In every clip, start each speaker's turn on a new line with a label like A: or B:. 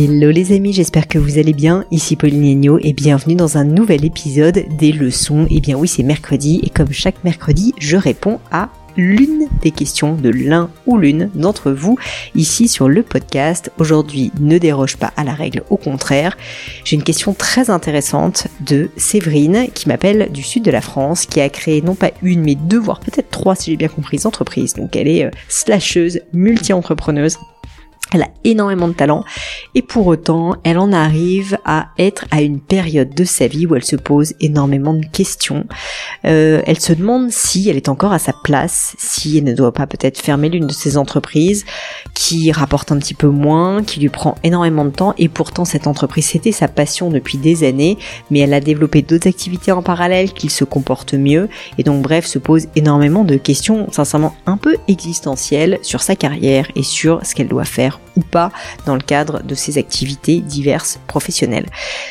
A: Hello les amis, j'espère que vous allez bien. Ici Pauline Agneau et bienvenue dans un nouvel épisode des leçons. Et eh bien oui, c'est mercredi et comme chaque mercredi, je réponds à l'une des questions de l'un ou l'une d'entre vous ici sur le podcast. Aujourd'hui, ne déroge pas à la règle, au contraire. J'ai une question très intéressante de Séverine qui m'appelle du sud de la France, qui a créé non pas une mais deux, voire peut-être trois si j'ai bien compris, entreprises. Donc elle est euh, multi-entrepreneuse elle a énormément de talent. Et pour autant, elle en arrive à être à une période de sa vie où elle se pose énormément de questions. Euh, elle se demande si elle est encore à sa place, si elle ne doit pas peut-être fermer l'une de ses entreprises qui rapporte un petit peu moins, qui lui prend énormément de temps. Et pourtant cette entreprise c'était sa passion depuis des années, mais elle a développé d'autres activités en parallèle qu'il se comporte mieux. Et donc bref se pose énormément de questions sincèrement un peu existentielles sur sa carrière et sur ce qu'elle doit faire ou pas dans le cadre de ses activités diverses professionnelles.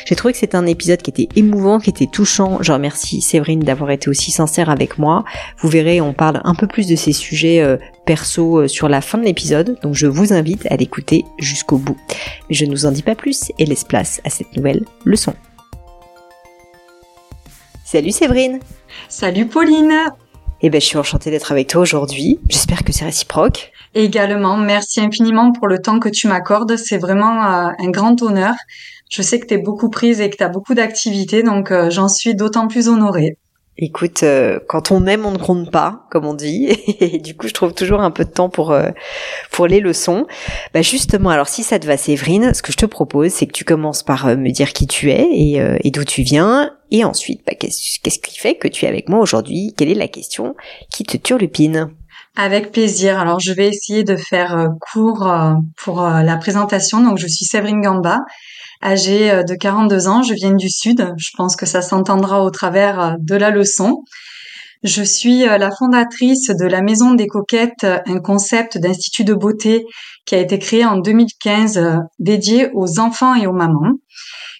A: J'ai trouvé que c'était un épisode qui était émouvant, qui était touchant. Je remercie Séverine d'avoir été aussi sincère avec moi. Vous verrez, on parle un peu plus de ces sujets euh, perso euh, sur la fin de l'épisode, donc je vous invite à l'écouter jusqu'au bout. Mais je ne vous en dis pas plus et laisse place à cette nouvelle leçon. Salut Séverine
B: Salut Pauline
A: Eh ben je suis enchantée d'être avec toi aujourd'hui. J'espère que c'est réciproque.
B: Également, merci infiniment pour le temps que tu m'accordes. C'est vraiment euh, un grand honneur. Je sais que tu es beaucoup prise et que tu as beaucoup d'activités, donc euh, j'en suis d'autant plus honorée.
A: Écoute, euh, quand on aime, on ne compte pas, comme on dit. Et du coup, je trouve toujours un peu de temps pour pour les leçons. Bah justement, alors si ça te va, Séverine, ce que je te propose, c'est que tu commences par me dire qui tu es et, et d'où tu viens, et ensuite, bah, qu'est-ce qu'est-ce qui fait que tu es avec moi aujourd'hui? Quelle est la question qui te turlupine?
B: Avec plaisir. Alors, je vais essayer de faire euh, court euh, pour euh, la présentation. Donc, je suis Séverine Gamba, âgée de 42 ans. Je viens du Sud. Je pense que ça s'entendra au travers de la leçon. Je suis la fondatrice de la Maison des Coquettes, un concept d'institut de beauté qui a été créé en 2015 dédié aux enfants et aux mamans.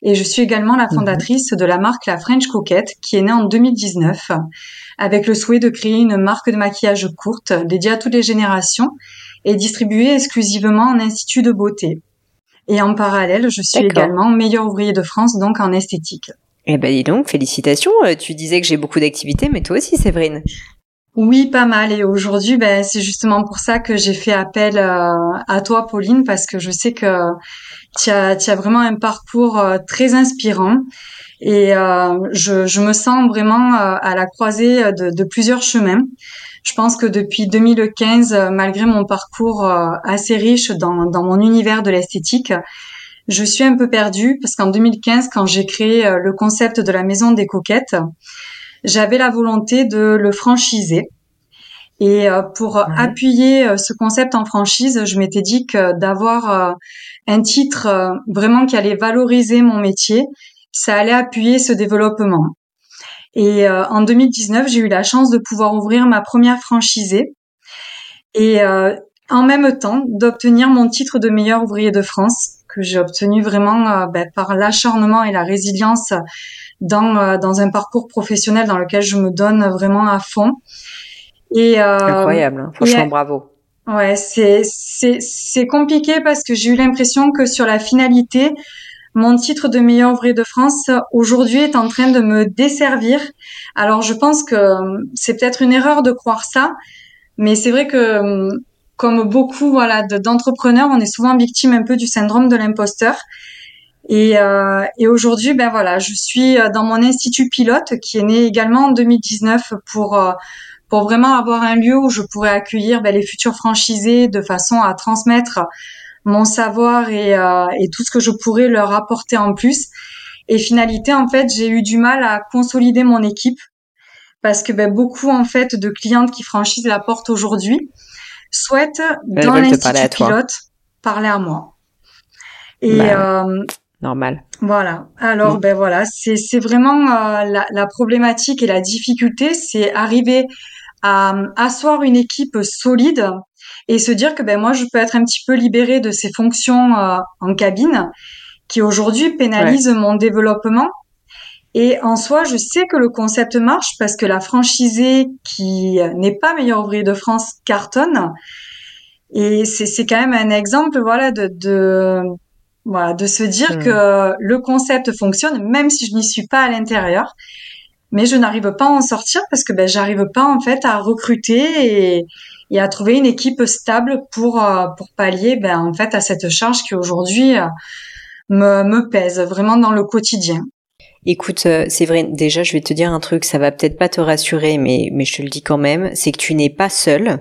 B: Et je suis également la mhm. fondatrice de la marque La French Coquette qui est née en 2019 avec le souhait de créer une marque de maquillage courte dédiée à toutes les générations et distribuée exclusivement en institut de beauté. Et en parallèle, je suis également meilleur ouvrier de France, donc en esthétique.
A: Eh ben dis donc, félicitations. Euh, tu disais que j'ai beaucoup d'activités, mais toi aussi, Séverine.
B: Oui, pas mal. Et aujourd'hui, ben, c'est justement pour ça que j'ai fait appel euh, à toi, Pauline, parce que je sais que tu as, as vraiment un parcours euh, très inspirant. Et euh, je, je, me sens vraiment à la croisée de, de, plusieurs chemins. Je pense que depuis 2015, malgré mon parcours assez riche dans, dans mon univers de l'esthétique, je suis un peu perdue parce qu'en 2015, quand j'ai créé le concept de la maison des coquettes, j'avais la volonté de le franchiser. Et pour appuyer ce concept en franchise, je m'étais dit que d'avoir un titre euh, vraiment qui allait valoriser mon métier, ça allait appuyer ce développement. Et euh, en 2019, j'ai eu la chance de pouvoir ouvrir ma première franchisée et euh, en même temps d'obtenir mon titre de meilleur ouvrier de France que j'ai obtenu vraiment ben, par l'acharnement et la résilience dans, dans un parcours professionnel dans lequel je me donne vraiment à fond.
A: Et, Incroyable, hein. franchement bravo.
B: Ouais, c'est c'est c'est compliqué parce que j'ai eu l'impression que sur la finalité, mon titre de meilleur ouvrier de France aujourd'hui est en train de me desservir. Alors je pense que euh, c'est peut-être une erreur de croire ça, mais c'est vrai que euh, comme beaucoup voilà d'entrepreneurs, on est souvent victime un peu du syndrome de l'imposteur. Et, euh, et aujourd'hui, ben voilà, je suis dans mon institut pilote qui est né également en 2019 pour pour vraiment avoir un lieu où je pourrais accueillir ben, les futurs franchisés de façon à transmettre mon savoir et, euh, et tout ce que je pourrais leur apporter en plus. Et finalité, en fait, j'ai eu du mal à consolider mon équipe parce que ben, beaucoup en fait de clientes qui franchissent la porte aujourd'hui souhaitent dans l'institut pilote parler à moi.
A: Et bah, euh, normal.
B: Voilà. Alors mm. ben voilà, c'est c'est vraiment euh, la, la, problématique et la difficulté, c'est arriver à asseoir une équipe solide et se dire que ben moi je peux être un petit peu libérée de ces fonctions euh, en cabine qui aujourd'hui pénalisent mon développement. Et en soi, je sais que le concept marche parce que la franchisée qui n'est pas meilleur ouvrier de France cartonne. Et c'est quand même un exemple, voilà, de, de voilà, de se dire hmm. que le concept fonctionne, même si je n'y suis pas à l'intérieur. Mais je n'arrive pas à en sortir parce que ben, j'arrive pas en fait à recruter et, et à trouver une équipe stable pour euh, pour pallier ben en fait à cette charge qui aujourd'hui euh, me, me pèse vraiment dans le quotidien.
A: Écoute, euh, c'est vrai. Déjà, je vais te dire un truc. Ça va peut-être pas te rassurer, mais mais je te le dis quand même. C'est que tu n'es pas seule.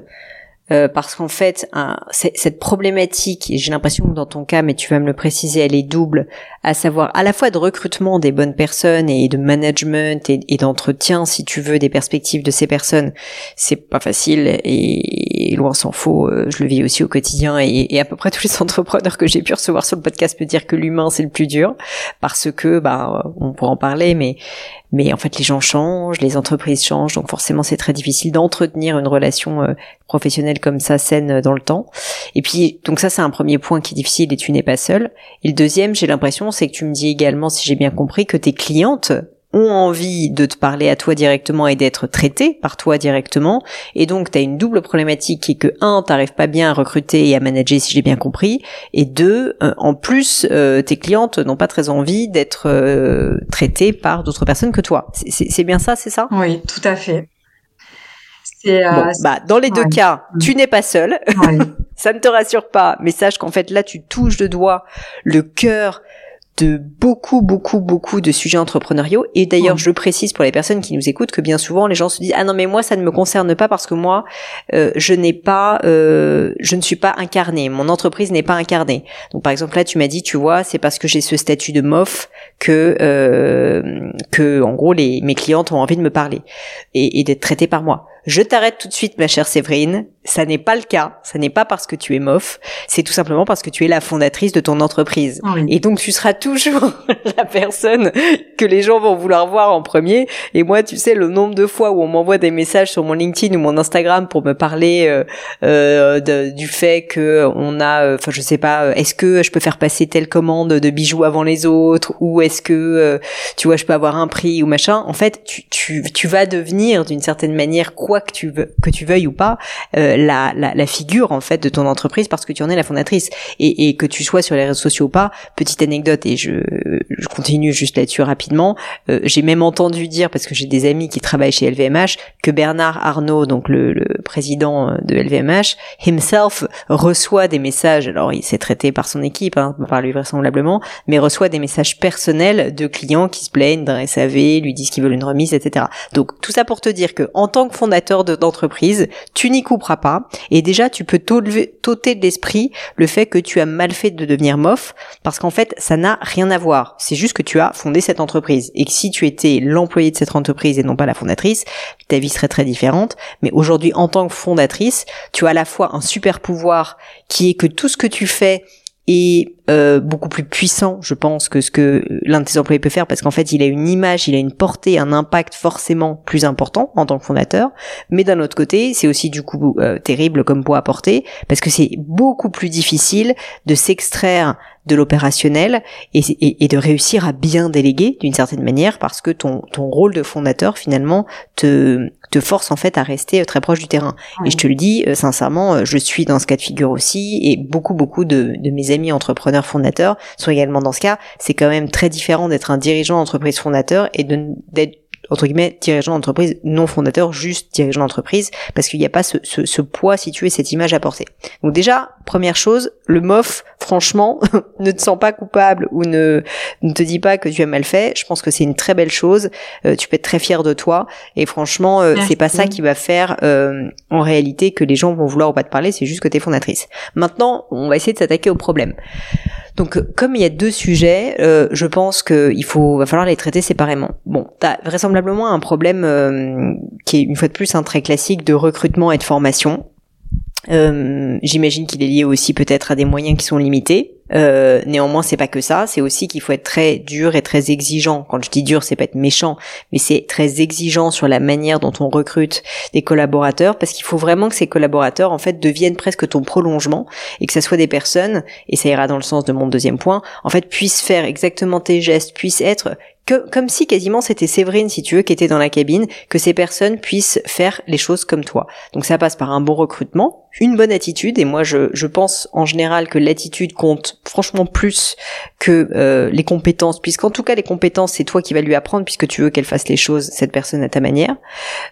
A: Euh, parce qu'en fait, cette problématique, j'ai l'impression que dans ton cas, mais tu vas me le préciser, elle est double, à savoir à la fois de recrutement des bonnes personnes et de management et, d'entretien, si tu veux, des perspectives de ces personnes. C'est pas facile et, loin s'en faut. Euh, je le vis aussi au quotidien et, et à peu près tous les entrepreneurs que j'ai pu recevoir sur le podcast peuvent dire que l'humain c'est le plus dur parce que, bah, on pourra en parler, mais mais en fait les gens changent, les entreprises changent, donc forcément c'est très difficile d'entretenir une relation euh, professionnelle comme ça saine euh, dans le temps. Et puis donc ça c'est un premier point qui est difficile et tu n'es pas seul. Et le deuxième, j'ai l'impression, c'est que tu me dis également, si j'ai bien compris, que tes clientes ont envie de te parler à toi directement et d'être traité par toi directement. Et donc, tu as une double problématique qui est que, un, t'arrives pas bien à recruter et à manager, si j'ai bien compris. Et deux, euh, en plus, euh, tes clientes n'ont pas très envie d'être euh, traitées par d'autres personnes que toi. C'est bien ça, c'est ça?
B: Oui, tout à fait.
A: Bon, bah, dans les deux cas, tu n'es pas seul. ça ne te rassure pas, mais sache qu'en fait là, tu touches de doigt le cœur de beaucoup, beaucoup, beaucoup de sujets entrepreneuriaux. Et d'ailleurs, je précise pour les personnes qui nous écoutent que bien souvent, les gens se disent ah non mais moi ça ne me concerne pas parce que moi euh, je n'ai pas, euh, je ne suis pas incarné, mon entreprise n'est pas incarnée. Donc par exemple là, tu m'as dit, tu vois, c'est parce que j'ai ce statut de MOF que euh, que en gros les mes clientes ont envie de me parler et, et d'être traitées par moi. Je t'arrête tout de suite, ma chère Séverine. Ça n'est pas le cas. Ça n'est pas parce que tu es mof. C'est tout simplement parce que tu es la fondatrice de ton entreprise. Ah Et donc, tu seras toujours la personne que les gens vont vouloir voir en premier. Et moi, tu sais, le nombre de fois où on m'envoie des messages sur mon LinkedIn ou mon Instagram pour me parler euh, euh, du fait que on a, euh, enfin, je sais pas, est-ce que je peux faire passer telle commande de bijoux avant les autres ou est-ce que, tu vois, je peux avoir un prix ou machin. En fait, tu, tu, tu vas devenir d'une certaine manière quoi que tu veux, que tu veuilles ou pas, euh, la, la, la, figure en fait de ton entreprise parce que tu en es la fondatrice et, et que tu sois sur les réseaux sociaux ou pas. Petite anecdote et je, je continue juste là-dessus rapidement. Euh, j'ai même entendu dire parce que j'ai des amis qui travaillent chez LVMH que Bernard Arnault, donc le, le président de LVMH, himself reçoit des messages. Alors il s'est traité par son équipe, hein, par lui vraisemblablement, mais reçoit des messages personnels de clients qui se plaignent d'un SAV, lui disent qu'ils veulent une remise, etc. Donc tout ça pour te dire que en tant que fondateur d'entreprise, tu n'y couperas pas. Et déjà, tu peux t'ôter de l'esprit le fait que tu as mal fait de devenir MOF, parce qu'en fait, ça n'a rien à voir. C'est juste que tu as fondé cette entreprise. Et que si tu étais l'employé de cette entreprise et non pas la fondatrice, ta vie serait très différente. Mais aujourd'hui, en tant que fondatrice, tu as à la fois un super pouvoir qui est que tout ce que tu fais est euh, beaucoup plus puissant, je pense, que ce que l'un de tes employés peut faire, parce qu'en fait, il a une image, il a une portée, un impact forcément plus important en tant que fondateur. Mais d'un autre côté, c'est aussi du coup euh, terrible comme poids à porter, parce que c'est beaucoup plus difficile de s'extraire de l'opérationnel et, et, de réussir à bien déléguer d'une certaine manière, parce que ton, ton rôle de fondateur finalement te, te force en fait à rester très proche du terrain. Et je te le dis sincèrement, je suis dans ce cas de figure aussi, et beaucoup beaucoup de, de mes amis entrepreneurs fondateurs sont également dans ce cas. C'est quand même très différent d'être un dirigeant d'entreprise fondateur et d'être entre guillemets dirigeant d'entreprise non fondateur juste dirigeant d'entreprise parce qu'il n'y a pas ce, ce, ce, poids si tu es cette image à porter. Donc déjà première chose le MOF franchement ne te sens pas coupable ou ne ne te dis pas que tu as mal fait. Je pense que c'est une très belle chose. Euh, tu peux être très fier de toi. Et franchement euh, c'est pas ça qui va faire euh, en réalité que les gens vont vouloir ou pas te parler. C'est juste que tu es fondatrice. Maintenant on va essayer de s'attaquer au problème donc, comme il y a deux sujets, euh, je pense qu'il faut, va falloir les traiter séparément. Bon, t'as vraisemblablement un problème euh, qui est une fois de plus un très classique de recrutement et de formation. Euh, J'imagine qu'il est lié aussi peut-être à des moyens qui sont limités. Euh, néanmoins, c'est pas que ça. C'est aussi qu'il faut être très dur et très exigeant. Quand je dis dur, c'est pas être méchant, mais c'est très exigeant sur la manière dont on recrute des collaborateurs, parce qu'il faut vraiment que ces collaborateurs, en fait, deviennent presque ton prolongement et que ça soit des personnes, et ça ira dans le sens de mon deuxième point, en fait, puissent faire exactement tes gestes, puissent être que, comme si quasiment c'était Séverine, si tu veux, qui était dans la cabine, que ces personnes puissent faire les choses comme toi. Donc ça passe par un bon recrutement, une bonne attitude et moi je, je pense en général que l'attitude compte franchement plus que euh, les compétences puisqu'en tout cas les compétences c'est toi qui vas lui apprendre puisque tu veux qu'elle fasse les choses cette personne à ta manière.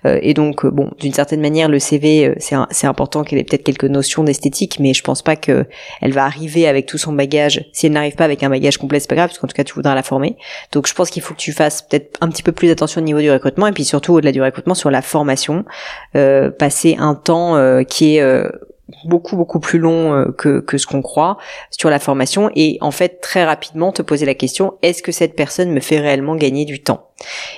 A: Euh, et donc euh, bon d'une certaine manière le CV c'est c'est important qu'elle ait peut-être quelques notions d'esthétique mais je pense pas que elle va arriver avec tout son bagage si elle n'arrive pas avec un bagage complet c'est pas grave parce qu'en tout cas tu voudras la former. Donc je pense qu'il faut que tu fasses peut-être un petit peu plus attention au niveau du recrutement et puis surtout au-delà du recrutement sur la formation. Passer un temps qui est beaucoup beaucoup plus long euh, que, que ce qu'on croit sur la formation. Et en fait très rapidement te poser la question est-ce que cette personne me fait réellement gagner du temps?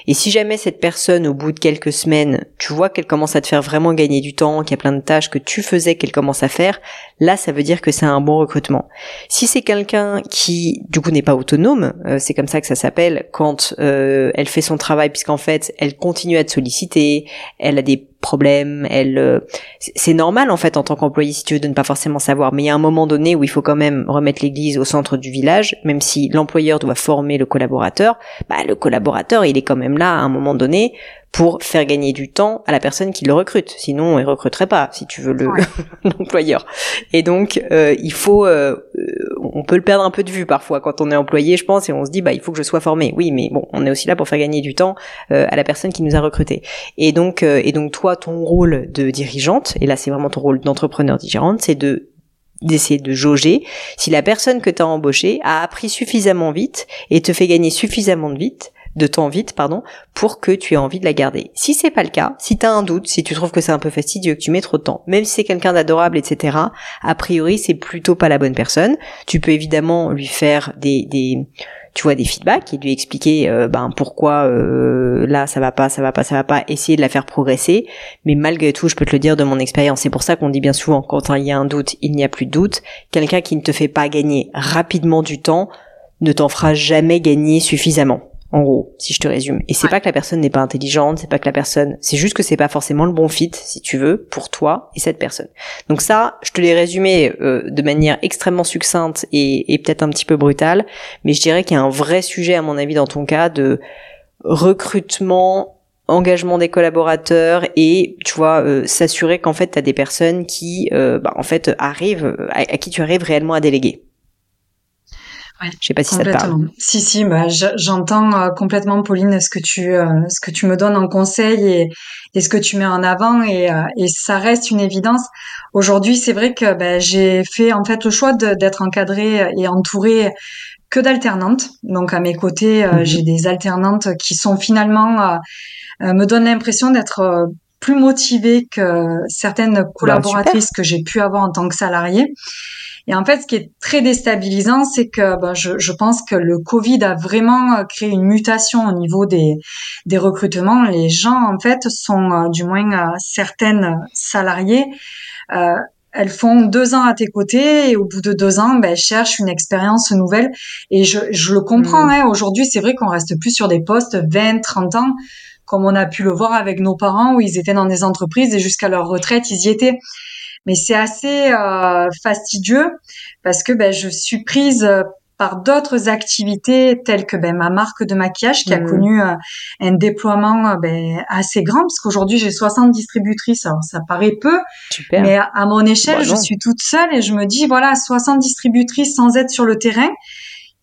A: Et si jamais cette personne, au bout de quelques semaines, tu vois qu'elle commence à te faire vraiment gagner du temps, qu'il y a plein de tâches que tu faisais qu'elle commence à faire, là, ça veut dire que c'est un bon recrutement. Si c'est quelqu'un qui, du coup, n'est pas autonome, euh, c'est comme ça que ça s'appelle, quand euh, elle fait son travail, puisqu'en fait, elle continue à te solliciter, elle a des problèmes, elle, euh, c'est normal en fait en tant qu'employé si tu veux de ne pas forcément savoir, mais il y a un moment donné où il faut quand même remettre l'église au centre du village, même si l'employeur doit former le collaborateur, bah le collaborateur il est quand même là à un moment donné pour faire gagner du temps à la personne qui le recrute. Sinon, il recruterait pas, si tu veux, le l'employeur. Et donc, euh, il faut, euh, on peut le perdre un peu de vue parfois quand on est employé, je pense, et on se dit, bah, il faut que je sois formé. Oui, mais bon, on est aussi là pour faire gagner du temps euh, à la personne qui nous a recruté. Et donc, et donc, toi, ton rôle de dirigeante, et là, c'est vraiment ton rôle d'entrepreneur dirigeante, c'est de d'essayer de jauger si la personne que tu as embauchée a appris suffisamment vite et te fait gagner suffisamment de vite de temps vite, pardon, pour que tu aies envie de la garder. Si c'est pas le cas, si tu as un doute, si tu trouves que c'est un peu fastidieux, que tu mets trop de temps, même si c'est quelqu'un d'adorable, etc., a priori, c'est plutôt pas la bonne personne. Tu peux évidemment lui faire des, des tu vois des feedbacks et lui expliquer euh, ben pourquoi euh, là ça va pas ça va pas ça va pas essayer de la faire progresser mais malgré tout je peux te le dire de mon expérience c'est pour ça qu'on dit bien souvent quand il y a un doute il n'y a plus de doute quelqu'un qui ne te fait pas gagner rapidement du temps ne t'en fera jamais gagner suffisamment en gros, si je te résume. Et c'est pas que la personne n'est pas intelligente, c'est pas que la personne, c'est juste que c'est pas forcément le bon fit, si tu veux, pour toi et cette personne. Donc ça, je te l'ai résumé euh, de manière extrêmement succincte et, et peut-être un petit peu brutale, mais je dirais qu'il y a un vrai sujet, à mon avis, dans ton cas, de recrutement engagement des collaborateurs et tu vois euh, s'assurer qu'en fait tu as des personnes qui euh, bah, en fait arrivent à, qui tu arrives réellement à déléguer
B: Ouais, je sais pas si ça te parle. Si si, bah j'entends euh, complètement Pauline ce que tu euh, ce que tu me donnes en conseil et, et ce que tu mets en avant et, euh, et ça reste une évidence. Aujourd'hui, c'est vrai que bah, j'ai fait en fait le choix d'être encadrée et entourée que d'alternantes. Donc à mes côtés, mhm. j'ai des alternantes qui sont finalement me donnent l'impression d'être plus motivées que certaines bah, collaboratrices que j'ai pu avoir en tant que salariée. Et en fait, ce qui est très déstabilisant, c'est que ben, je, je, pense que le Covid a vraiment euh, créé une mutation au niveau des, des recrutements. Les gens, en fait, sont, euh, du moins euh, certaines salariées, euh, elles font deux ans à tes côtés et au bout de deux ans, ben, elles cherchent une expérience nouvelle. Et je, je le comprends. Mm. Hein. Aujourd'hui, c'est vrai qu'on reste plus sur des postes 20, 30 ans comme on a pu le voir avec nos parents où ils étaient dans des entreprises et jusqu'à leur retraite, ils y étaient mais c'est assez euh, fastidieux parce que ben, je suis prise euh, par d'autres activités telles que ben, ma marque de maquillage qui a mmh. connu euh, un déploiement ben, assez grand parce qu'aujourd'hui j'ai 60 distributrices. Alors ça paraît peu, mais à, mon échelle, bah je suis toute seule et je me dis voilà 60 distributrices sans être sur le terrain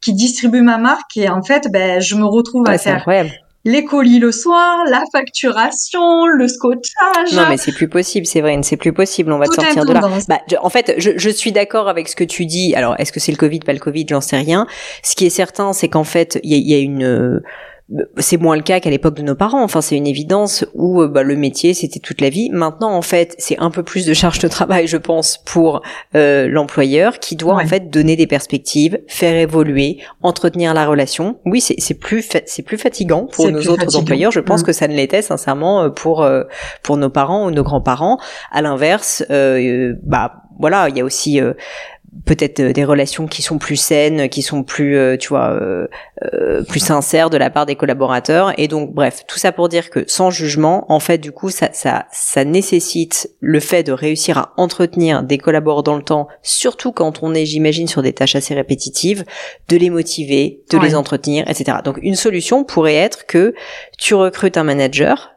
B: qui distribuent ma marque et en fait ben je me retrouve à faire incroyable les colis le soir, la facturation, le scotchage.
A: Non, mais c'est plus possible, c'est vrai, c'est plus possible. On va te sortir de là. Bah, en fait, je, je suis d'accord avec ce que tu dis. Alors, est-ce que c'est le Covid, pas le Covid, j'en sais rien. Ce qui est certain, c'est qu'en fait, il y a, y a, une c'est moins le cas qu'à l'époque de nos parents. Enfin, c'est une évidence où euh, bah, le métier c'était toute la vie. Maintenant, en fait, c'est un peu plus de charge de travail, je pense, pour euh, l'employeur qui doit en fait donner des perspectives, faire évoluer, entretenir la relation. Oui, c'est plus c'est plus fatigant pour nos autres employeurs. Je pense mm. que ça ne l'était sincèrement euh, pour pour nos parents ou nos grands-parents. À l'inverse, bah voilà, il y a aussi peut-être euh, des relations qui sont plus saines, qui sont plus, euh, tu vois, euh, plus sincères de la part des collaborateurs. Et donc, bref, tout ça pour dire que sans jugement, en fait, du coup, ça, ça, ça nécessite le fait de réussir à entretenir des collaborateurs dans le temps, surtout quand on est, j'imagine, sur des tâches assez répétitives, de les motiver, de les entretenir, etc. Donc, une solution pourrait être que tu recrutes un manager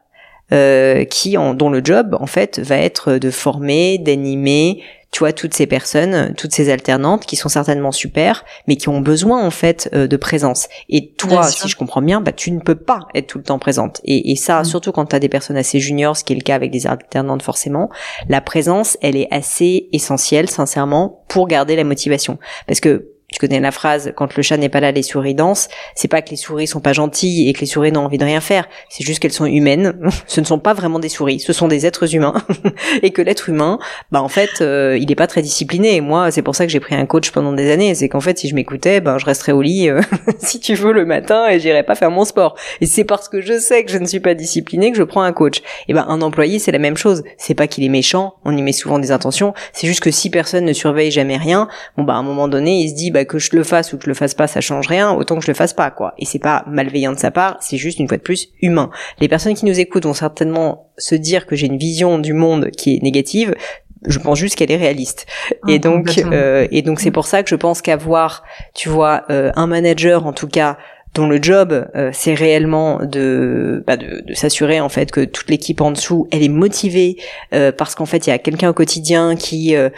A: euh, qui en, dont le job en fait va être de former, d'animer, tu vois toutes ces personnes, toutes ces alternantes qui sont certainement super, mais qui ont besoin en fait euh, de présence. Et toi, si je comprends bien, bah tu ne peux pas être tout le temps présente. Et, et ça, mm. surtout quand tu as des personnes assez juniors, ce qui est le cas avec des alternantes forcément, la présence, elle est assez essentielle, sincèrement, pour garder la motivation. Parce que tu connais la phrase quand le chat n'est pas là les souris dansent. C'est pas que les souris sont pas gentilles et que les souris n'ont envie de rien faire. C'est juste qu'elles sont humaines. Ce ne sont pas vraiment des souris. Ce sont des êtres humains. Et que l'être humain bah en fait euh, il est pas très discipliné. Et moi c'est pour ça que j'ai pris un coach pendant des années. C'est qu'en fait si je m'écoutais ben je resterais au lit euh, si tu veux le matin et j'irais pas faire mon sport. Et c'est parce que je sais que je ne suis pas discipliné que je prends un coach. Et ben un employé c'est la même chose. C'est pas qu'il est méchant on y met souvent des intentions. C'est juste que si personne ne surveille jamais rien bon bah à un moment donné il se dit bah, bah, que je le fasse ou que je le fasse pas, ça change rien, autant que je le fasse pas, quoi. Et c'est pas malveillant de sa part, c'est juste une fois de plus humain. Les personnes qui nous écoutent vont certainement se dire que j'ai une vision du monde qui est négative. Je pense juste qu'elle est réaliste. et ah, donc, euh, et donc c'est pour ça que je pense qu'avoir, tu vois, euh, un manager en tout cas dont le job euh, c'est réellement de, bah de, de s'assurer en fait que toute l'équipe en dessous elle est motivée euh, parce qu'en fait il y a quelqu'un au quotidien qui euh,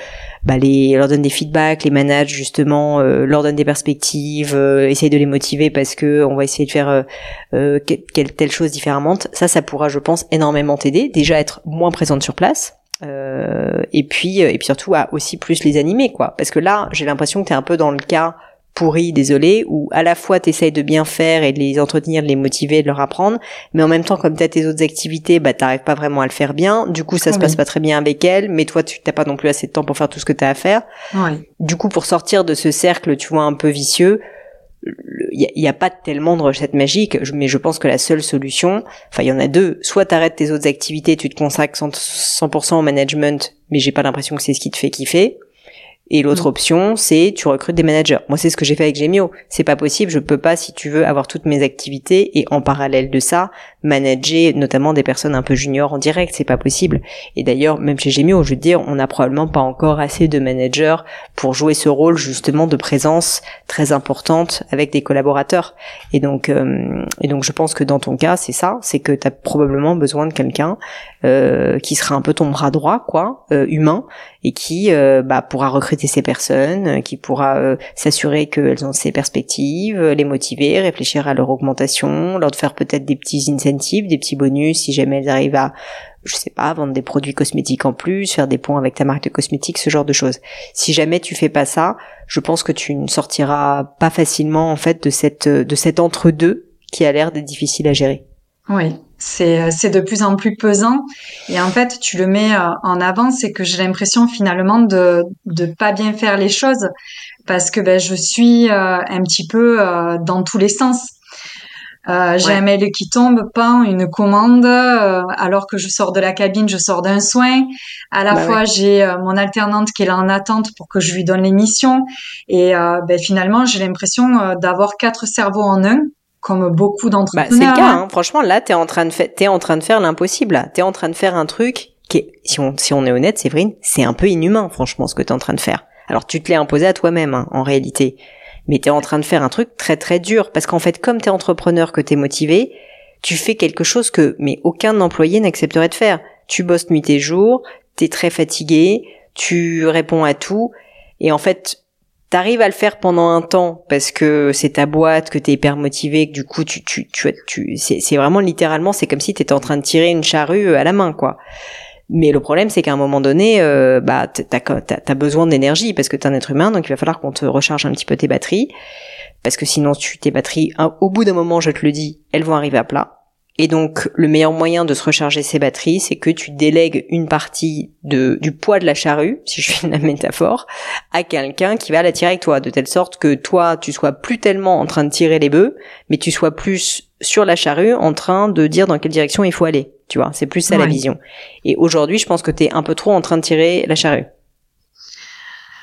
A: bah, les leur donne des feedbacks, les manage justement, leur donne des perspectives, essaye de les motiver parce que on va essayer de faire quelle telle chose différemment. Ça, ça pourra, je pense, énormément t'aider. Déjà être moins présente sur place. et puis et puis surtout à aussi plus les animer quoi parce que là j'ai l'impression que tu es un peu dans le cas pourri, désolé, où à la fois t'essayes de bien faire et de les entretenir, de les motiver, de leur apprendre, mais en même temps, comme t'as tes autres activités, bah t'arrives pas vraiment à le faire bien. Du coup, ça se passe pas très bien avec elles, mais toi, tu t'as pas non plus assez de temps pour faire tout ce que t'as à faire. Du coup, pour sortir de ce cercle, tu vois, un peu vicieux, il y, a, pas tellement de recettes magiques, mais je pense que la seule solution, enfin il y en a deux, soit t'arrêtes tes autres activités, tu te consacres 100% au management, mais j'ai pas l'impression que c'est ce qui te fait kiffer, et l'autre mm. option, c'est tu recrutes des managers. Moi, c'est ce que j'ai fait avec Gemio. C'est pas possible. Je peux pas, si tu veux, avoir toutes mes activités et en parallèle de ça, manager notamment des personnes un peu juniors en direct. C'est pas possible. Et d'ailleurs, même chez Gemio, je veux dire, on n'a probablement pas encore assez de managers pour jouer ce rôle justement de présence très importante avec des collaborateurs. Et donc, euh, et donc, je pense que dans ton cas, c'est ça, c'est que tu as probablement besoin de quelqu'un euh, qui sera un peu ton bras droit, quoi, euh, humain, et qui euh, bah, pourra recruter ces personnes, euh, qui pourra euh, s'assurer qu'elles ont ces perspectives, les motiver, réfléchir à leur augmentation, leur faire peut-être des petits incentives, des petits bonus si jamais elles arrivent à je sais pas, vendre des produits cosmétiques en plus, faire des points avec ta marque de cosmétiques, ce genre de choses. Si jamais tu fais pas ça, je pense que tu ne sortiras pas facilement en fait de cette de cet entre-deux qui a l'air d'être difficile à gérer.
B: Oui, c'est euh, c'est de plus en plus pesant. Et en fait tu le mets euh, en avant c'est que j'ai l'impression finalement de de pas bien faire les choses. Parce que ben je suis euh, un petit peu dans tous les sens. Euh, j'ai un mail qui tombe, pas une commande, alors que je sors de la cabine, je sors d'un soin. À la bah fois, j'ai mon alternante qui est là en attente pour que je lui donne l'émission. Et ben, finalement, j'ai l'impression d'avoir quatre cerveaux en un comme beaucoup d'entrepreneurs.
A: Bah, c'est le cas, hein. franchement, là, t'es en train de faire, t'es en train de faire l'impossible. T'es en train de faire un truc qui est, si on, si on est honnête, Séverine, c'est un peu inhumain, franchement, ce que t'es en train de faire. Alors, tu te l'es imposé à toi-même, hein, en réalité. mais tu es en train de faire un truc très très dur parce qu'en fait comme tu es entrepreneur que tu es motivé, tu fais quelque chose que mais aucun employé n'accepterait de faire. Tu bosses nuit et jour, tu es très fatigué, tu réponds à tout et en fait t'arrives à le faire pendant un temps parce que c'est ta boîte, que t'es hyper motivé, que du coup tu tu tu, tu c'est vraiment littéralement c'est comme si t'étais en train de tirer une charrue à la main quoi. Mais le problème, c'est qu'à un moment donné, euh, bah, t'as as, besoin d'énergie parce que t'es un être humain, donc il va falloir qu'on te recharge un petit peu tes batteries, parce que sinon, tu tes batteries, au bout d'un moment, je te le dis, elles vont arriver à plat. Et donc, le meilleur moyen de se recharger ses batteries, c'est que tu délègues une partie de, du poids de la charrue, si je fais la métaphore, à quelqu'un qui va la tirer avec toi, de telle sorte que toi, tu sois plus tellement en train de tirer les bœufs, mais tu sois plus sur la charrue en train de dire dans quelle direction il faut aller. Tu vois, c'est plus ça la vision. Et aujourd'hui, je pense que tu es un peu trop en train de tirer la charrue.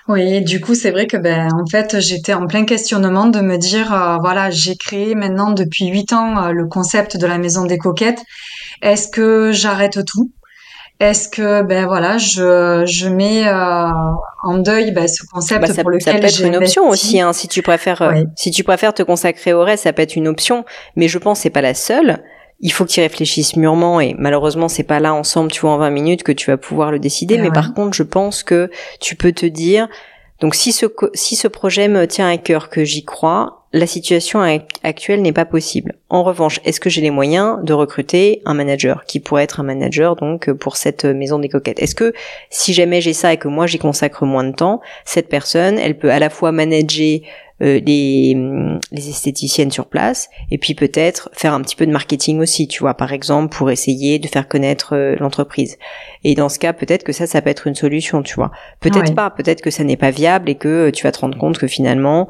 B: Oui, du coup, c'est vrai que ben en fait, j'étais en plein questionnement de me dire euh, voilà, j'ai créé maintenant depuis huit ans euh, le concept de la maison des coquettes. Est-ce que j'arrête tout? Est-ce que ben voilà, je je mets euh, en deuil ben, ce concept bah,
A: ça,
B: pour lequel
A: ça peut être une option aussi hein, si tu préfères si tu préfères te consacrer au reste, ça peut être une option, mais je pense c'est pas la seule il faut que tu réfléchisses mûrement et malheureusement c'est pas là ensemble tu vois en 20 minutes que tu vas pouvoir le décider. Eh mais par contre je pense que tu peux te dire donc si ce si ce projet me tient à cœur que j'y crois la situation actuelle n'est pas possible. En revanche, est-ce que j'ai les moyens de recruter un manager qui pourrait être un manager donc pour cette maison des coquettes? Est-ce que si jamais j'ai ça et que moi j'y consacre moins de temps, cette personne, elle peut à la fois manager euh, les, les esthéticiennes sur place et puis peut-être faire un petit peu de marketing aussi, tu vois, par exemple pour essayer de faire connaître euh, l'entreprise. Et dans ce cas, peut-être que ça, ça peut être une solution, tu vois. Peut-être pas, peut-être que ça n'est pas viable et que tu vas te rendre compte que finalement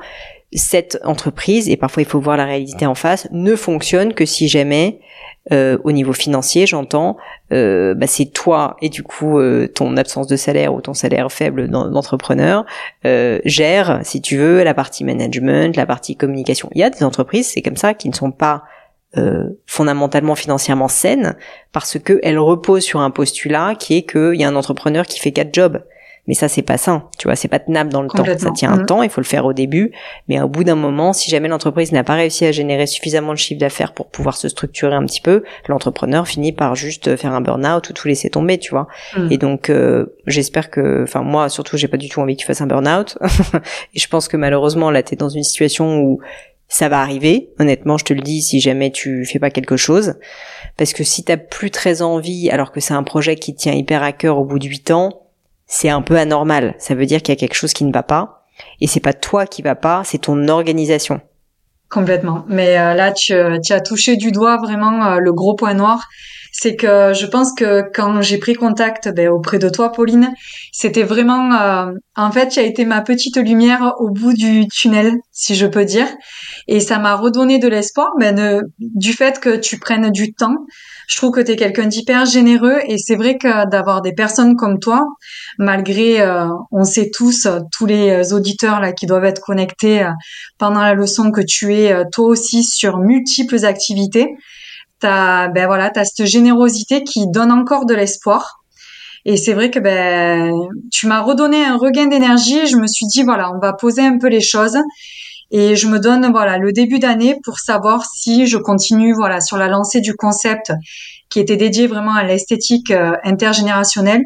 A: cette entreprise, et parfois il faut voir la réalité en face, ne fonctionne que si jamais euh, au niveau financier, j'entends, euh, bah, c'est toi et du coup euh, ton absence de salaire ou ton salaire faible d'entrepreneur euh, gère, si tu veux, la partie management, la partie communication. Il y a des entreprises, c'est comme ça, qui ne sont pas fondamentalement financièrement saines parce qu'elles reposent sur un postulat qui est qu'il y a un entrepreneur qui fait quatre jobs. Mais ça, c'est pas sain. Tu vois, c'est pas tenable dans le temps. Ça tient un mmh. temps, il faut le faire au début. Mais au bout d'un moment, si jamais l'entreprise n'a pas réussi à générer suffisamment de chiffre d'affaires pour pouvoir se structurer un petit peu, l'entrepreneur finit par juste faire un burn-out ou tout laisser tomber, tu vois. Mmh. Et donc, euh, j'espère que, enfin, moi, surtout, j'ai pas du tout envie que tu fasses un burn-out. et je pense que malheureusement, là, t'es dans une situation où ça va arriver. Honnêtement, je te le dis, si jamais tu fais pas quelque chose. Parce que si t'as plus très envie, alors que c'est un projet qui tient hyper à cœur au bout de huit ans, c'est un peu anormal. Ça veut dire qu'il y a quelque chose qui ne va pas. Et c'est pas toi qui va pas, c'est ton organisation.
B: Complètement. Mais euh, là, tu, tu, as touché du doigt vraiment euh, le gros point noir. C'est que je pense que quand j'ai pris contact ben, auprès de toi, Pauline, c'était vraiment, euh, en fait, tu as été ma petite lumière au bout du tunnel, si je peux dire. Et ça m'a redonné de l'espoir ben, du fait que tu prennes du temps je trouve que tu es quelqu'un d'hyper généreux et c'est vrai que d'avoir des personnes comme toi, malgré, euh, on sait tous, tous les auditeurs là qui doivent être connectés euh, pendant la leçon que tu es euh, toi aussi sur multiples activités, t'as ben voilà, t'as cette générosité qui donne encore de l'espoir. Et c'est vrai que ben tu m'as redonné un regain d'énergie. Je me suis dit voilà, on va poser un peu les choses et je me donne voilà le début d'année pour savoir si je continue voilà sur la lancée du concept qui était dédié vraiment à l'esthétique euh, intergénérationnelle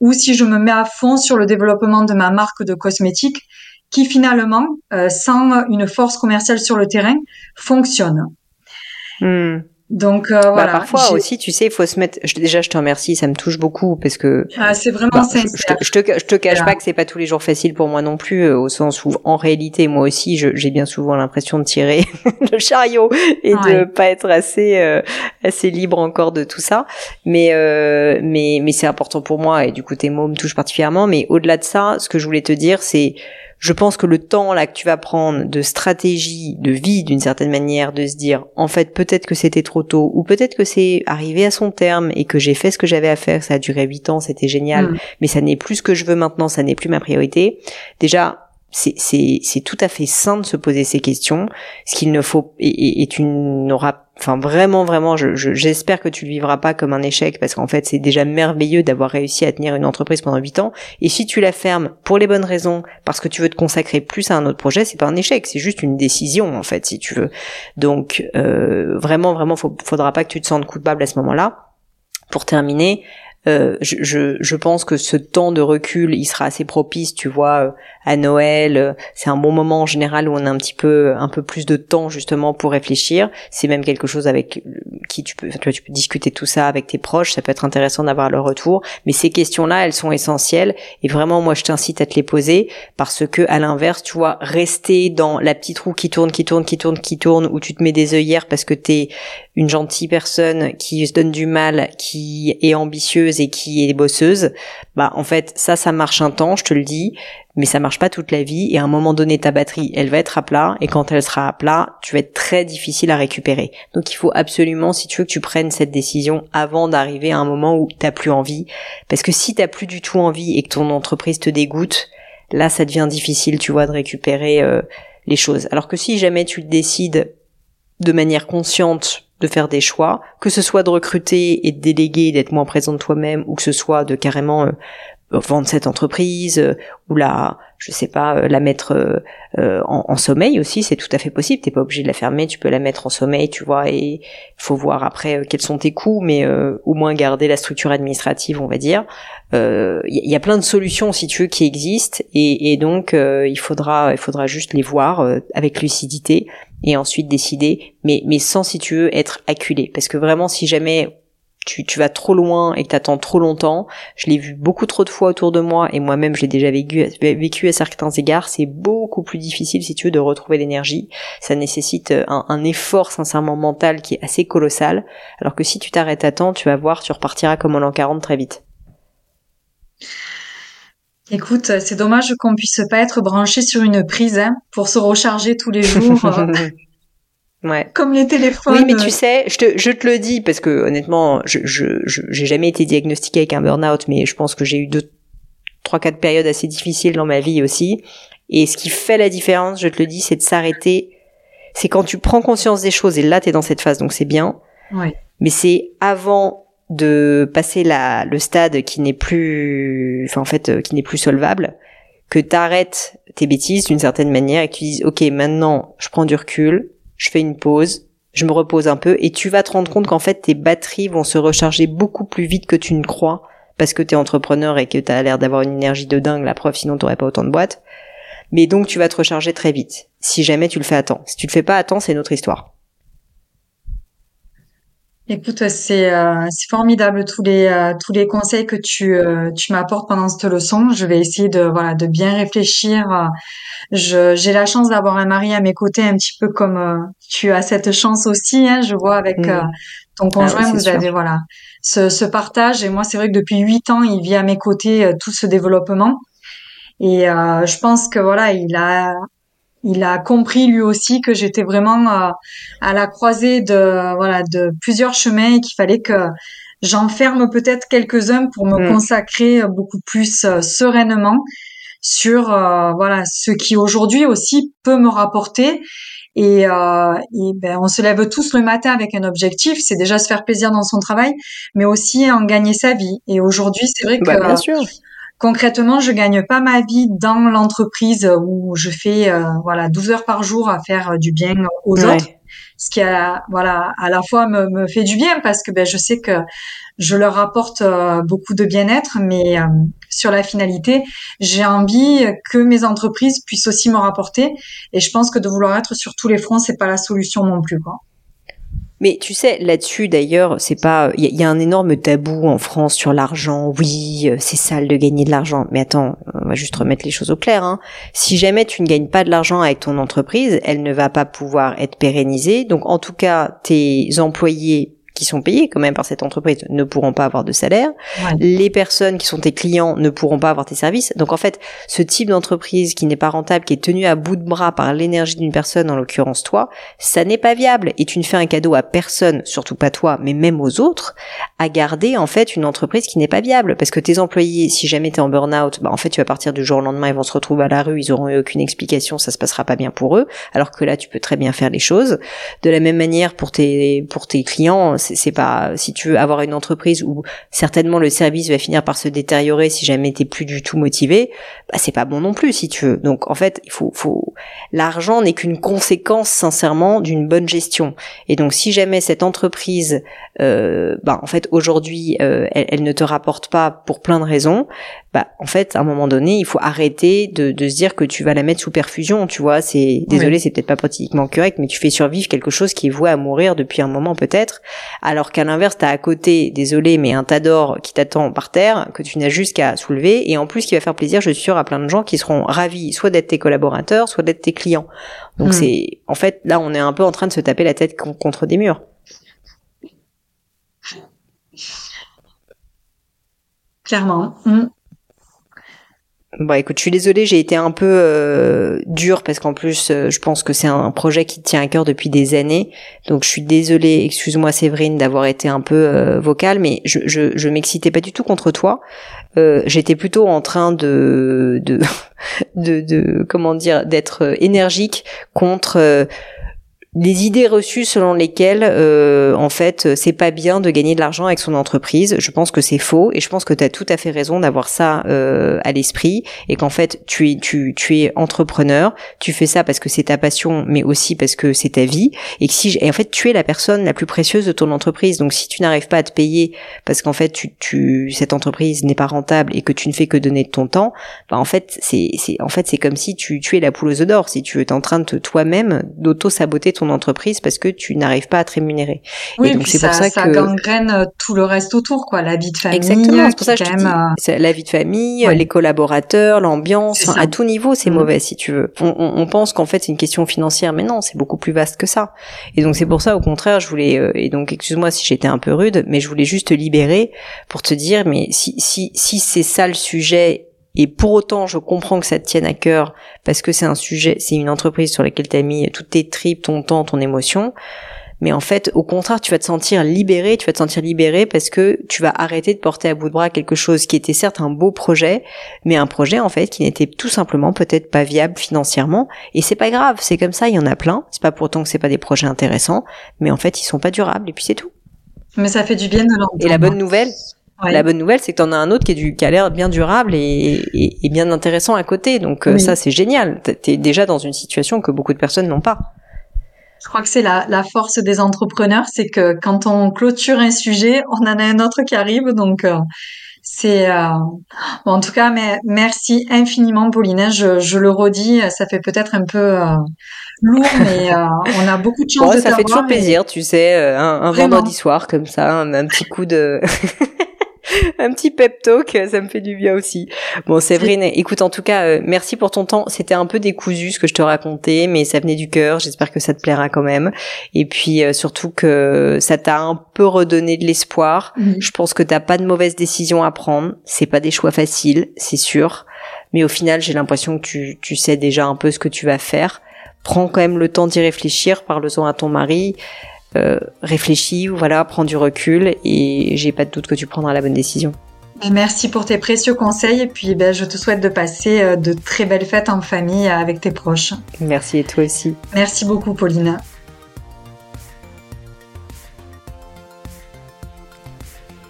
B: ou si je me mets à fond sur le développement de ma marque de cosmétiques qui finalement euh, sans une force commerciale sur le terrain fonctionne.
A: Hmm.
B: Donc euh, bah, voilà.
A: parfois aussi, tu sais, il faut se mettre. déjà, je te remercie, ça me touche beaucoup parce que.
B: Ah, c'est vraiment bah,
A: Je, te, je te cache pas que c'est pas tous les jours facile pour moi non plus, euh, au sens où en réalité, moi aussi, j'ai bien souvent l'impression de tirer le chariot et de pas être assez euh, assez libre encore de tout ça. Mais euh, mais mais c'est important pour moi et du coup tes mots me touchent particulièrement. Mais au-delà de ça, ce que je voulais te dire, c'est je pense que le temps là que tu vas prendre de stratégie, de vie d'une certaine manière, de se dire en fait peut-être que c'était trop tôt ou peut-être que c'est arrivé à son terme et que j'ai fait ce que j'avais à faire, ça a duré huit ans, c'était génial, mm. mais ça n'est plus ce que je veux maintenant, ça n'est plus ma priorité. Déjà, c'est tout à fait sain de se poser ces questions. Ce qu'il ne faut et, et, tu n'auras Enfin, vraiment, vraiment, j'espère que tu le vivras pas comme un échec parce qu'en fait, c'est déjà merveilleux d'avoir réussi à tenir une entreprise pendant huit ans. Et si tu la fermes pour les bonnes raisons, parce que tu veux te consacrer plus à un autre projet, c'est pas un échec, c'est juste une décision en fait, si tu veux. Donc, euh, vraiment, vraiment, faudra pas que tu te sentes coupable à ce moment-là. Pour terminer, euh, je, je, pense que ce temps de recul, il sera assez propice, tu vois, euh, à Noël. Euh, c'est un bon moment en général où on a un petit peu, un peu plus de temps justement pour réfléchir. C'est même quelque chose avec qui tu peux, tu, vois, tu peux discuter tout ça avec tes proches. Ça peut être intéressant d'avoir leur retour. Mais ces questions-là, elles sont essentielles. Et vraiment, moi, je t'incite à te les poser parce que, à l'inverse, tu vois, rester dans la petite roue qui tourne, qui tourne, qui tourne, qui tourne, où tu te mets des œillères parce que t'es une gentille personne qui se donne du mal, qui est ambitieuse et qui est bosseuse, bah en fait ça ça marche un temps, je te le dis, mais ça marche pas toute la vie et à un moment donné ta batterie elle va être à plat et quand elle sera à plat, tu vas être très difficile à récupérer. Donc il faut absolument si tu veux que tu prennes cette décision avant d'arriver à un moment où t'as plus envie parce que si t'as plus du tout envie et que ton entreprise te dégoûte, là ça devient difficile, tu vois, de récupérer euh, les choses. Alors que si jamais tu décides de manière consciente de faire des choix, que ce soit de recruter et de déléguer, d'être moins présent de toi-même, ou que ce soit de carrément euh, vendre cette entreprise euh, ou la je sais pas euh, la mettre en, sommeil aussi c'est tout à fait possible. T'es pas obligé de la fermer tu peux la mettre en sommeil tu vois et faut voir après quels sont tes coûts mais au moins garder la structure administrative on va dire. Il y, a plein de solutions si tu veux qui existent et, et donc il faudra il faudra juste les voir avec lucidité et ensuite décider, mais, mais sans, si tu veux, être acculé. Parce que vraiment, si jamais tu, tu vas trop loin et que t'attends trop longtemps, je l'ai vu beaucoup trop de fois autour de moi, et moi-même, je l'ai déjà vécu, vécu à certains égards, c'est beaucoup plus difficile, si tu veux, de retrouver l'énergie. Ça nécessite un, un effort, sincèrement, mental qui est assez colossal. Alors que si tu t'arrêtes à temps, tu vas voir, tu repartiras comme en l'an 40 très vite.
B: Écoute, c'est dommage qu'on puisse pas être branché sur une prise hein, pour se recharger tous les jours. Euh, ouais. Comme les téléphones.
A: Oui, mais tu sais, je te, je te le dis parce que honnêtement, je, je, j'ai jamais été diagnostiquée avec un burn-out, mais je pense que j'ai eu deux, trois, quatre périodes assez difficiles dans ma vie aussi. Et ce qui fait la différence, je te le dis, c'est de s'arrêter. C'est quand tu prends conscience des choses et là, tu es dans cette phase, donc c'est bien.
B: Ouais.
A: Mais c'est avant de passer la, le stade qui n'est plus, enfin en fait, euh, qui n'est plus solvable, que t'arrêtes tes bêtises d'une certaine manière et que tu dises, ok, maintenant, je prends du recul, je fais une pause, je me repose un peu, et tu vas te rendre compte qu'en fait, tes batteries vont se recharger beaucoup plus vite que tu ne crois, parce que t'es entrepreneur et que t'as l'air d'avoir une énergie de dingue, la preuve, sinon t'aurais pas autant de boîtes. Mais donc, tu vas te recharger très vite, si jamais tu le fais à temps. Si tu le fais pas à temps, c'est une autre histoire.
B: Écoute, c'est euh, c'est formidable tous les euh, tous les conseils que tu euh, tu m'apportes pendant cette leçon. Je vais essayer de voilà de bien réfléchir. Je j'ai la chance d'avoir un mari à mes côtés, un petit peu comme tu as cette chance aussi. Hein, je vois avec mm. ton ah conjoint, vous avez voilà ce, ce partage. Et moi, c'est vrai que depuis huit ans, il vit à mes côtés tout ce développement. Et je pense que voilà, il a il a compris lui aussi que j'étais vraiment euh, à la croisée de voilà de plusieurs chemins et qu'il fallait que j'enferme peut-être quelques-uns pour me mm. consacrer beaucoup plus euh, sereinement sur euh, voilà ce qui aujourd'hui aussi peut me rapporter et, et ben, on se lève tous le matin avec un objectif, c'est déjà se faire plaisir dans son travail, mais aussi en gagner sa vie. Et aujourd'hui, c'est vrai
A: bah, que bien sûr
B: concrètement, je gagne pas ma vie dans l'entreprise où je fais euh, voilà 12 heures par jour à faire du bien aux autres, ce qui a, voilà à la fois me, me, fait du bien parce que ben, je sais que je leur apporte euh, beaucoup de bien-être, mais euh, sur la finalité, j'ai envie que mes entreprises puissent aussi me rapporter. Et je pense que de vouloir être sur tous les fronts, c'est pas la solution non plus, quoi.
A: Mais tu sais, là-dessus d'ailleurs, c'est pas, il y, a un énorme tabou en France sur l'argent. Oui, euh, c'est sale de gagner de l'argent. Mais attends, on va juste remettre les choses au clair. Hein. Si jamais tu ne gagnes pas de l'argent avec ton entreprise, elle ne va pas pouvoir être pérennisée. Donc en tout cas, tes employés qui sont payés quand même par cette entreprise ne pourront pas avoir de salaire. Les personnes qui sont tes clients ne pourront pas avoir tes services. Donc en fait, ce type d'entreprise qui n'est pas rentable, qui est tenue à bout de bras par l'énergie d'une personne, en l'occurrence toi, ça n'est pas viable. Et tu ne fais un cadeau à personne, surtout pas toi, mais même aux autres, à garder en fait une entreprise qui n'est pas viable. Parce que tes employés, si jamais tu es en burn-out, bah en fait tu vas partir du jour au lendemain, ils vont se retrouver à la rue, ils auront eu aucune explication, ça se passera pas bien pour eux. Alors que là, tu peux très bien faire les choses. De la même manière pour tes pour tes clients, c'est pas si tu veux avoir une entreprise où certainement le service va finir par se détériorer si jamais t'es plus du tout motivé, bah c'est pas bon non plus si tu veux. Donc en fait, il faut faut l'argent n'est qu'une conséquence sincèrement d'une bonne gestion. Et donc si jamais cette entreprise euh, bah en fait aujourd'hui euh, elle, elle, ne te rapporte pas pour plein de raisons, bah en fait à un moment donné il faut arrêter de, de se dire que tu vas la mettre sous perfusion tu vois c'est désolé c'est peut-être pas politiquement correct mais tu fais survivre quelque chose qui est voué à mourir depuis un moment peut-être alors qu'à l'inverse t'as à côté désolé mais un tas d'or qui t'attend par terre que tu n'as juste qu'à soulever et en plus qui va faire plaisir je suis sûre à plein de gens qui seront ravis soit d'être tes collaborateurs soit d'être tes clients donc hmm. c'est en fait là on est un peu en train de se taper la tête contre des murs
B: clairement hmm.
A: Bon, écoute, je suis désolée, j'ai été un peu euh, dure parce qu'en plus, euh, je pense que c'est un projet qui tient à cœur depuis des années. Donc, je suis désolée, excuse-moi Séverine, d'avoir été un peu euh, vocale, mais je, je, je m'excitais pas du tout contre toi. Euh, j'étais plutôt en train de, de, de, de comment dire, d'être énergique contre des idées reçues selon lesquelles euh, en fait c'est pas bien de gagner de l'argent avec son entreprise. Je pense que c'est faux et je pense que tu as tout à fait raison d'avoir ça euh, à l'esprit et qu'en fait tu es tu tu es entrepreneur, tu fais ça parce que c'est ta passion mais aussi parce que c'est ta vie et que si et en fait tu es la personne la plus précieuse de ton entreprise. Donc si tu n'arrives pas à te payer parce qu'en fait tu tu cette entreprise n'est pas rentable et que tu ne fais que donner de ton temps, bah en fait c'est c'est en fait c'est comme si tu tu es la poule aux œufs d'or si tu es en train de toi-même d'auto saboter ton entreprise parce que tu n'arrives pas à te rémunérer.
B: Oui, et donc c'est pour ça, ça gangrène euh, tout le reste autour, quoi, la vie de famille.
A: Exactement, c'est pour ça que je dis, euh, la vie de famille, les collaborateurs, l'ambiance, à tout niveau, c'est mm. mauvais si tu veux. On, on, pense qu'en fait c'est une question financière, mais non, c'est beaucoup plus vaste que ça. Et donc c'est pour ça, au contraire, je voulais, euh, et donc excuse-moi si j'étais un peu rude, mais je voulais juste te libérer pour te dire, mais si si si c'est ça le sujet et pour autant, je comprends que ça te tienne à cœur parce que c'est un sujet, c'est une entreprise sur laquelle tu as mis toutes tes tripes, ton temps, ton émotion. Mais en fait, au contraire, tu vas te sentir libéré, tu vas te sentir libéré parce que tu vas arrêter de porter à bout de bras quelque chose qui était certes un beau projet, mais un projet en fait qui n'était tout simplement peut-être pas viable financièrement. Et c'est pas grave, c'est comme ça, il y en a plein. C'est pas pour autant que c'est pas des projets intéressants, mais en fait, ils sont pas durables et puis c'est tout.
B: Mais ça fait du bien de l'entendre.
A: Et la bonne nouvelle, la bonne nouvelle, c'est que tu en as un autre qui, est du, qui a l'air bien durable et, et, bien intéressant à côté. Donc euh, ça, c'est génial. Tu es déjà dans une situation que beaucoup de personnes n'ont pas.
B: Je crois que c'est la, la, force des entrepreneurs, c'est que quand on clôture un sujet, on en a un autre qui arrive. Donc euh, c'est euh... bon, en tout cas, mais merci infiniment, Pauline. Je, je le redis, ça fait peut-être un peu euh, lourd, mais euh, on a beaucoup de chance.
A: Bon, ça fait toujours plaisir, tu sais, un, un vendredi soir comme ça, un petit coup de un petit pep talk, ça me fait du bien aussi. Bon, Séverine, écoute, en tout cas, euh, merci pour ton temps. C'était un peu décousu ce que je te racontais, mais ça venait du cœur. J'espère que ça te plaira quand même. Et puis euh, surtout que ça t'a un peu redonné de l'espoir. Mhm. Je pense que t'as pas de mauvaises décisions à prendre. C'est pas des choix faciles, c'est sûr. Mais au final, j'ai l'impression que tu, tu sais déjà un peu ce que tu vas faire. Prends quand même le temps d'y réfléchir, parle-en à ton mari euh, réfléchis, voilà, prends du recul et j'ai pas de doute que tu prendras la bonne décision.
B: Merci pour tes précieux conseils et puis ben, je te souhaite de passer euh, de très belles fêtes en famille avec tes proches.
A: Merci et toi aussi.
B: Merci beaucoup Paulina.